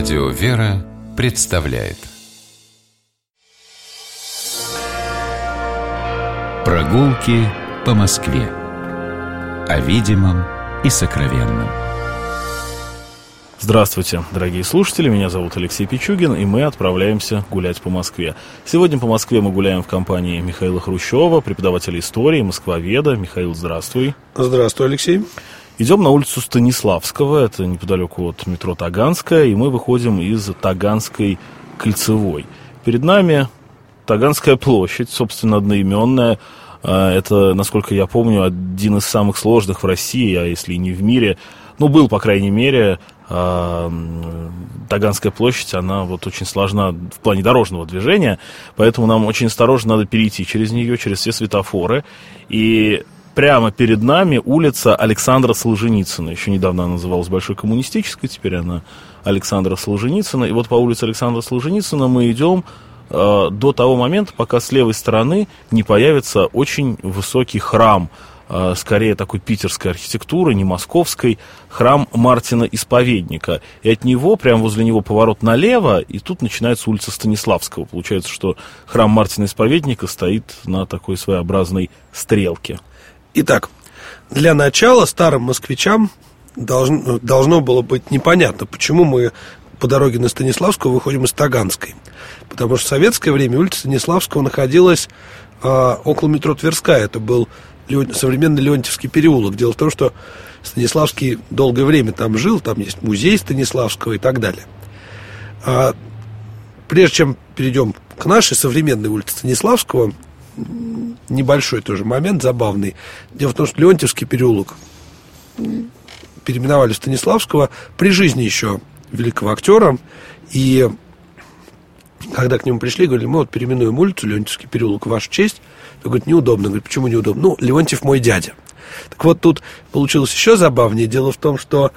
Радио «Вера» представляет Прогулки по Москве О видимом и сокровенном Здравствуйте, дорогие слушатели, меня зовут Алексей Пичугин, и мы отправляемся гулять по Москве. Сегодня по Москве мы гуляем в компании Михаила Хрущева, преподавателя истории, москвоведа. Михаил, здравствуй. Здравствуй, Алексей. Идем на улицу Станиславского, это неподалеку от метро Таганская, и мы выходим из Таганской кольцевой. Перед нами Таганская площадь, собственно, одноименная. А, это, насколько я помню, один из самых сложных в России, а если и не в мире. Ну, был, по крайней мере, а, Таганская площадь, она вот очень сложна в плане дорожного движения, поэтому нам очень осторожно надо перейти через нее, через все светофоры. И прямо перед нами улица Александра Солженицына. Еще недавно она называлась Большой коммунистической, теперь она Александра Солженицына. И вот по улице Александра Солженицына мы идем э, до того момента, пока с левой стороны не появится очень высокий храм, э, скорее такой питерской архитектуры, не московской, храм Мартина Исповедника. И от него, прямо возле него поворот налево, и тут начинается улица Станиславского. Получается, что храм Мартина Исповедника стоит на такой своеобразной стрелке. Итак, для начала старым москвичам должно, должно было быть непонятно, почему мы по дороге на Станиславскую выходим из Таганской. Потому что в советское время улица Станиславского находилась э, около метро Тверская. Это был современный Леонтьевский переулок. Дело в том, что Станиславский долгое время там жил, там есть музей Станиславского и так далее. А, прежде чем перейдем к нашей современной улице Станиславского, небольшой тоже момент, забавный. Дело в том, что Леонтьевский переулок переименовали Станиславского при жизни еще великого актера. И когда к нему пришли, говорили, мы вот переименуем улицу, Леонтьевский переулок, вашу честь. Он говорит, неудобно. Говорит, почему неудобно? Ну, Леонтьев мой дядя. Так вот, тут получилось еще забавнее. Дело в том, что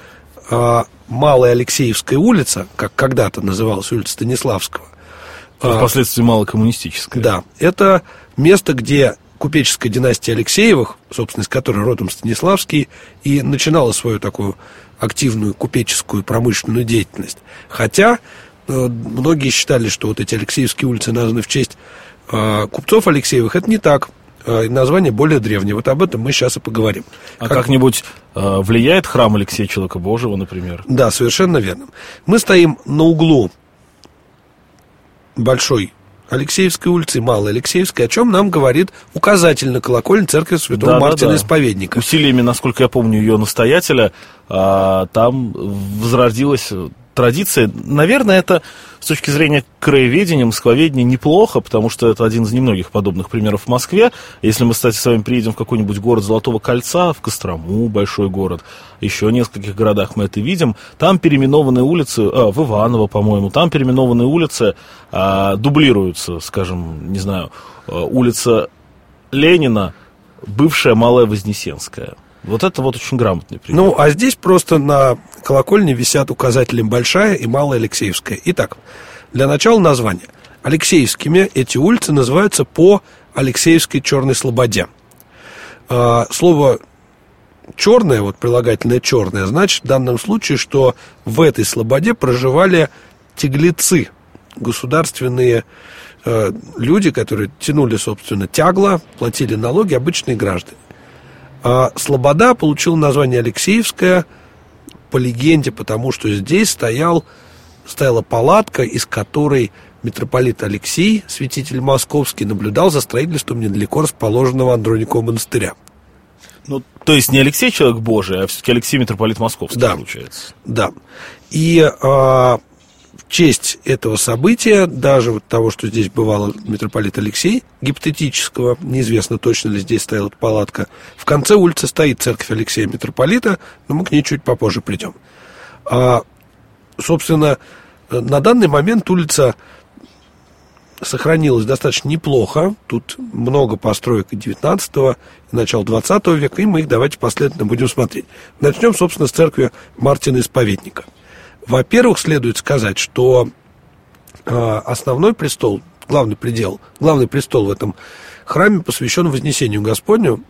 э, Малая Алексеевская улица, как когда-то называлась улица Станиславского, впоследствии малокоммунистическая. Да, это место, где купеческая династия Алексеевых, собственно, из которой родом Станиславский, и начинала свою такую активную купеческую промышленную деятельность. Хотя э, многие считали, что вот эти Алексеевские улицы названы в честь э, купцов Алексеевых. Это не так. Э, название более древнее. Вот об этом мы сейчас и поговорим. А как... как-нибудь влияет храм Алексея Человека Божьего, например? Да, совершенно верно. Мы стоим на углу Большой Алексеевской улицы, Малой Алексеевской, о чем нам говорит указатель на колокольне церкви Святого да, Мартина да, да. Исповедника. Усилиями, насколько я помню, ее настоятеля, а, там возродилась традиция. Наверное, это с точки зрения краеведения, москвоведения неплохо, потому что это один из немногих подобных примеров в Москве. Если мы, кстати, с вами приедем в какой-нибудь город Золотого Кольца, в Кострому, большой город, еще в нескольких городах мы это видим, там переименованные улицы, а, в Иваново, по-моему, там переименованные улицы а, дублируются, скажем, не знаю, а, улица Ленина, бывшая Малая Вознесенская. Вот это вот очень грамотный пример. Ну, а здесь просто на колокольне висят указатели Большая и Малая Алексеевская. Итак, для начала название. Алексеевскими эти улицы называются по Алексеевской Черной Слободе. А, слово черное, вот прилагательное черное, значит в данном случае, что в этой слободе проживали теглецы, государственные э, люди, которые тянули, собственно, тягло, платили налоги, обычные граждане. А Слобода получил название Алексеевская по легенде, потому что здесь стоял, стояла палатка, из которой митрополит Алексей, святитель московский, наблюдал за строительством недалеко расположенного Андроникова монастыря. Ну, то есть не Алексей человек Божий, а все-таки Алексей митрополит Московский, да, получается. Да. И а, честь этого события, даже вот того, что здесь бывал митрополит Алексей, гипотетического, неизвестно точно ли здесь стояла палатка, в конце улицы стоит церковь Алексея митрополита, но мы к ней чуть попозже придем. А, собственно, на данный момент улица сохранилась достаточно неплохо. Тут много построек и 19 и начала 20 века, и мы их давайте последовательно будем смотреть. Начнем, собственно, с церкви Мартина Исповедника – во-первых, следует сказать, что э, основной престол, главный предел, главный престол в этом храме посвящен Вознесению Господню,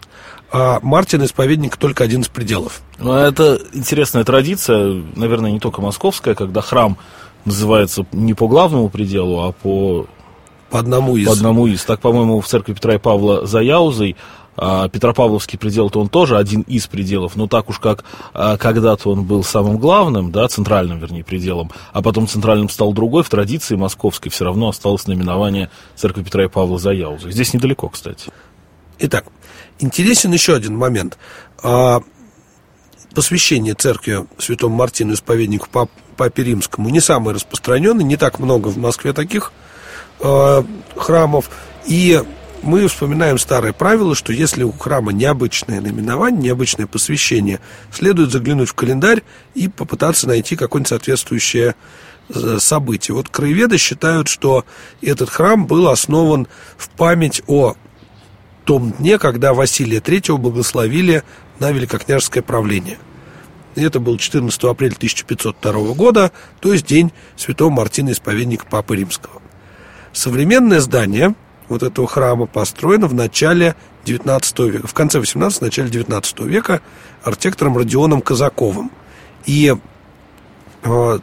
а Мартин исповедник только один из пределов. Ну, это интересная традиция, наверное, не только московская, когда храм называется не по главному пределу, а по по одному из. По одному из. Так, по-моему, в церкви Петра и Павла за Яузой а Петропавловский предел-то он тоже один из пределов, но так уж как а, когда-то он был самым главным, да, центральным, вернее, пределом, а потом центральным стал другой, в традиции московской все равно осталось наименование церкви Петра и Павла за Яузой. Здесь недалеко, кстати. Итак, интересен еще один момент. А, посвящение церкви святому Мартину, исповеднику пап, Папе Римскому, не самое распространенное, не так много в Москве таких а, храмов, и мы вспоминаем старое правило, что если у храма необычное наименование, необычное посвящение, следует заглянуть в календарь и попытаться найти какое-нибудь соответствующее э, событие. Вот краеведы считают, что этот храм был основан в память о том дне, когда Василия III благословили на великокняжеское правление. Это был 14 апреля 1502 года, то есть день святого Мартина, исповедника Папы Римского. Современное здание вот этого храма построена в начале 19 века, в конце 18 начале 19 века архитектором Родионом Казаковым. И э,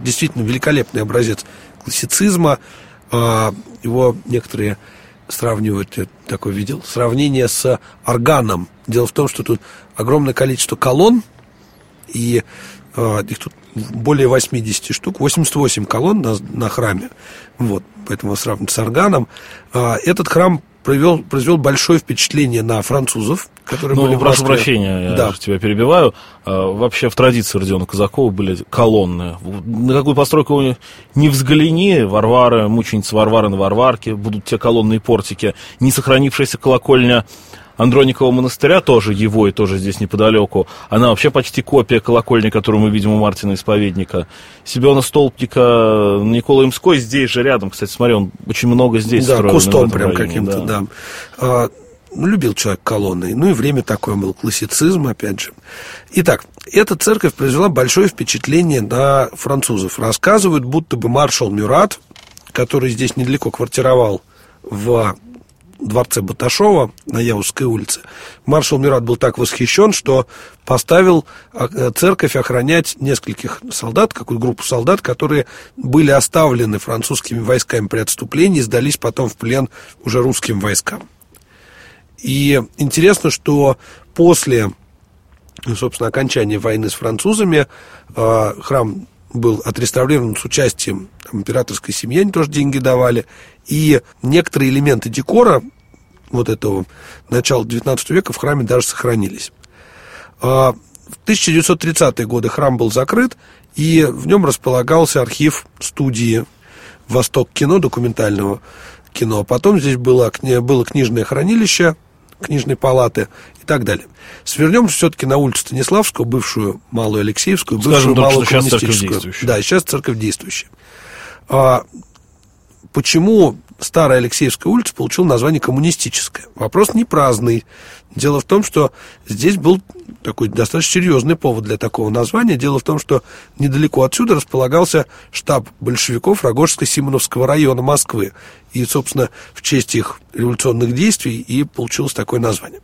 действительно великолепный образец классицизма. Э, его некоторые сравнивают, я такой видел, сравнение с органом. Дело в том, что тут огромное количество колонн, и их тут более 80 штук, 88 колонн на, на храме. Вот, поэтому сравнивать с органом. А, этот храм провел, произвел большое впечатление на французов, которые ну, были прошу прощения, я да. тебя перебиваю. А, вообще в традиции Родиона Казакова были колонны. На какую постройку не взгляни, Варвары, мученица Варвары на Варварке, будут те колонны и портики. Не сохранившаяся колокольня Андроникова монастыря, тоже его и тоже здесь неподалеку. Она вообще почти копия колокольни, которую мы видим у Мартина Исповедника. Себена Столпника Никола Имской здесь же рядом. Кстати, смотри, он очень много здесь да, кустом прям каким-то, да. да. А, ну, любил человек колонны. Ну и время такое был, классицизм, опять же. Итак, эта церковь произвела большое впечатление на французов. Рассказывают, будто бы маршал Мюрат, который здесь недалеко квартировал в дворце Баташова на Яузской улице, маршал Мират был так восхищен, что поставил а, э, церковь охранять нескольких солдат, какую-то группу солдат, которые были оставлены французскими войсками при отступлении, сдались потом в плен уже русским войскам. И интересно, что после, собственно, окончания войны с французами а, храм был отреставрирован с участием императорской семьи, они тоже деньги давали. И некоторые элементы декора вот этого начала XIX века в храме даже сохранились. А в 1930-е годы храм был закрыт, и в нем располагался архив студии «Восток кино», документального кино. Потом здесь было, было книжное хранилище, книжной палаты и так далее. Свернемся все-таки на улицу Станиславскую, бывшую Малую Алексеевскую, бывшую Скажем, Малую что Коммунистическую. Да, сейчас церковь действующая. Почему старая Алексеевская улица получила название коммунистическая? Вопрос не праздный. Дело в том, что здесь был такой достаточно серьезный повод для такого названия. Дело в том, что недалеко отсюда располагался штаб большевиков Рогожско-Симоновского района Москвы. И, собственно, в честь их революционных действий и получилось такое название.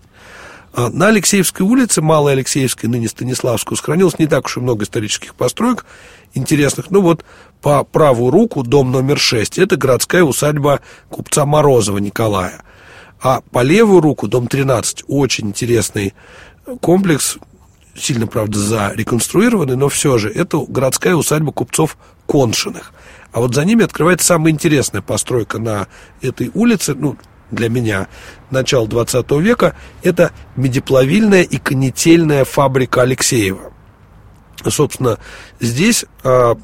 А на Алексеевской улице, Малой Алексеевской, ныне Станиславскую, сохранилось не так уж и много исторических построек интересных. Ну вот по правую руку дом номер 6. Это городская усадьба купца Морозова Николая. А по левую руку дом 13. Очень интересный комплекс, сильно, правда, зареконструированный, но все же это городская усадьба купцов Коншиных. А вот за ними открывается самая интересная постройка на этой улице, ну, для меня, начала 20 века, это медиплавильная и конетельная фабрика Алексеева. Собственно, здесь а,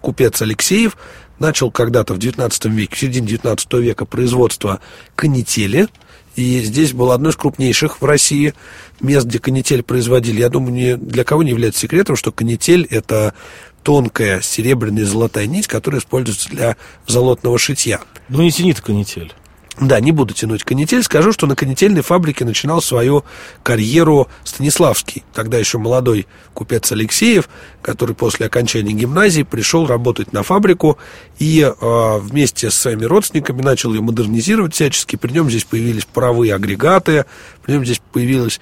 купец Алексеев начал когда-то в 19 веке, в середине 19 века производство канители. И здесь было одно из крупнейших в России мест, где канитель производили. Я думаю, ни для кого не является секретом, что канитель – это тонкая серебряная золотая нить, которая используется для золотного шитья. Ну, не тянит канитель. Да, не буду тянуть канитель. Скажу, что на канительной фабрике начинал свою карьеру Станиславский, тогда еще молодой купец Алексеев, который после окончания гимназии пришел работать на фабрику и э, вместе с своими родственниками начал ее модернизировать всячески. При нем здесь появились паровые агрегаты, при нем здесь появились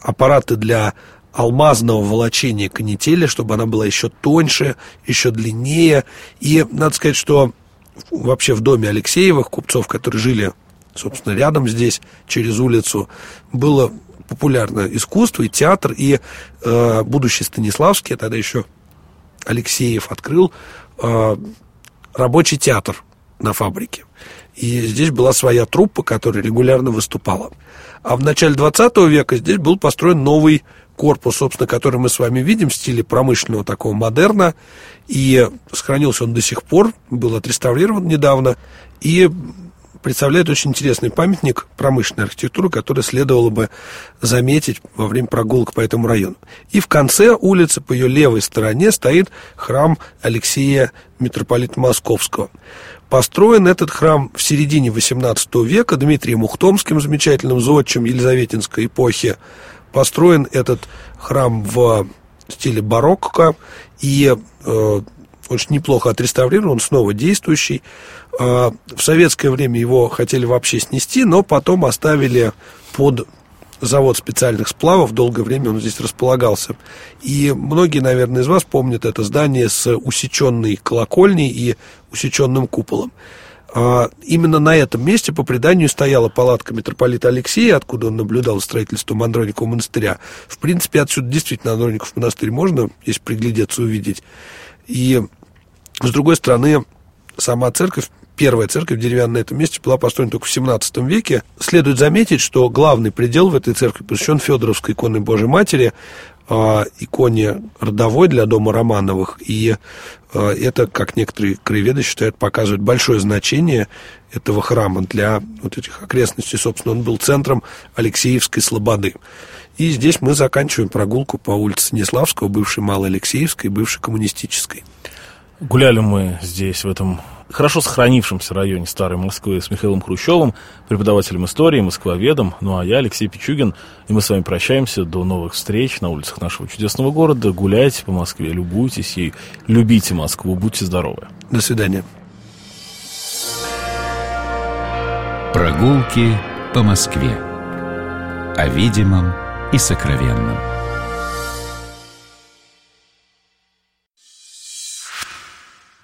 аппараты для алмазного волочения канители, чтобы она была еще тоньше, еще длиннее. И надо сказать, что вообще в доме Алексеевых, купцов, которые жили, собственно, рядом здесь, через улицу, было популярное искусство и театр, и э, будущий Станиславский, а тогда еще Алексеев открыл э, рабочий театр на фабрике. И здесь была своя труппа, которая регулярно выступала. А в начале 20 века здесь был построен новый корпус, собственно, который мы с вами видим в стиле промышленного такого модерна. И сохранился он до сих пор, был отреставрирован недавно. И представляет очень интересный памятник промышленной архитектуры, который следовало бы заметить во время прогулок по этому району. И в конце улицы, по ее левой стороне, стоит храм Алексея митрополита Московского. Построен этот храм в середине XVIII века Дмитрием Ухтомским, замечательным зодчим Елизаветинской эпохи. Построен этот храм в стиле барокко и э, очень неплохо отреставрирован, снова действующий. Э, в советское время его хотели вообще снести, но потом оставили под завод специальных сплавов, долгое время он здесь располагался. И многие, наверное, из вас помнят это здание с усеченной колокольней и усеченным куполом. А именно на этом месте, по преданию, стояла палатка митрополита Алексея, откуда он наблюдал строительство Андроникова монастыря. В принципе, отсюда действительно Андроников монастырь можно, если приглядеться, увидеть. И, с другой стороны, сама церковь первая церковь деревянная на этом месте была построена только в 17 веке. Следует заметить, что главный предел в этой церкви посвящен Федоровской иконе Божьей Матери, иконе родовой для дома Романовых. И э, это, как некоторые краеведы считают, показывает большое значение этого храма для вот этих окрестностей. Собственно, он был центром Алексеевской слободы. И здесь мы заканчиваем прогулку по улице Станиславского, бывшей Малой Алексеевской, бывшей коммунистической. Гуляли мы здесь, в этом хорошо сохранившемся районе Старой Москвы с Михаилом Хрущевым, преподавателем истории, москвоведом. Ну а я, Алексей Пичугин, и мы с вами прощаемся. До новых встреч на улицах нашего чудесного города. Гуляйте по Москве, любуйтесь и любите Москву. Будьте здоровы. До свидания. Прогулки по Москве. О видимом и сокровенном.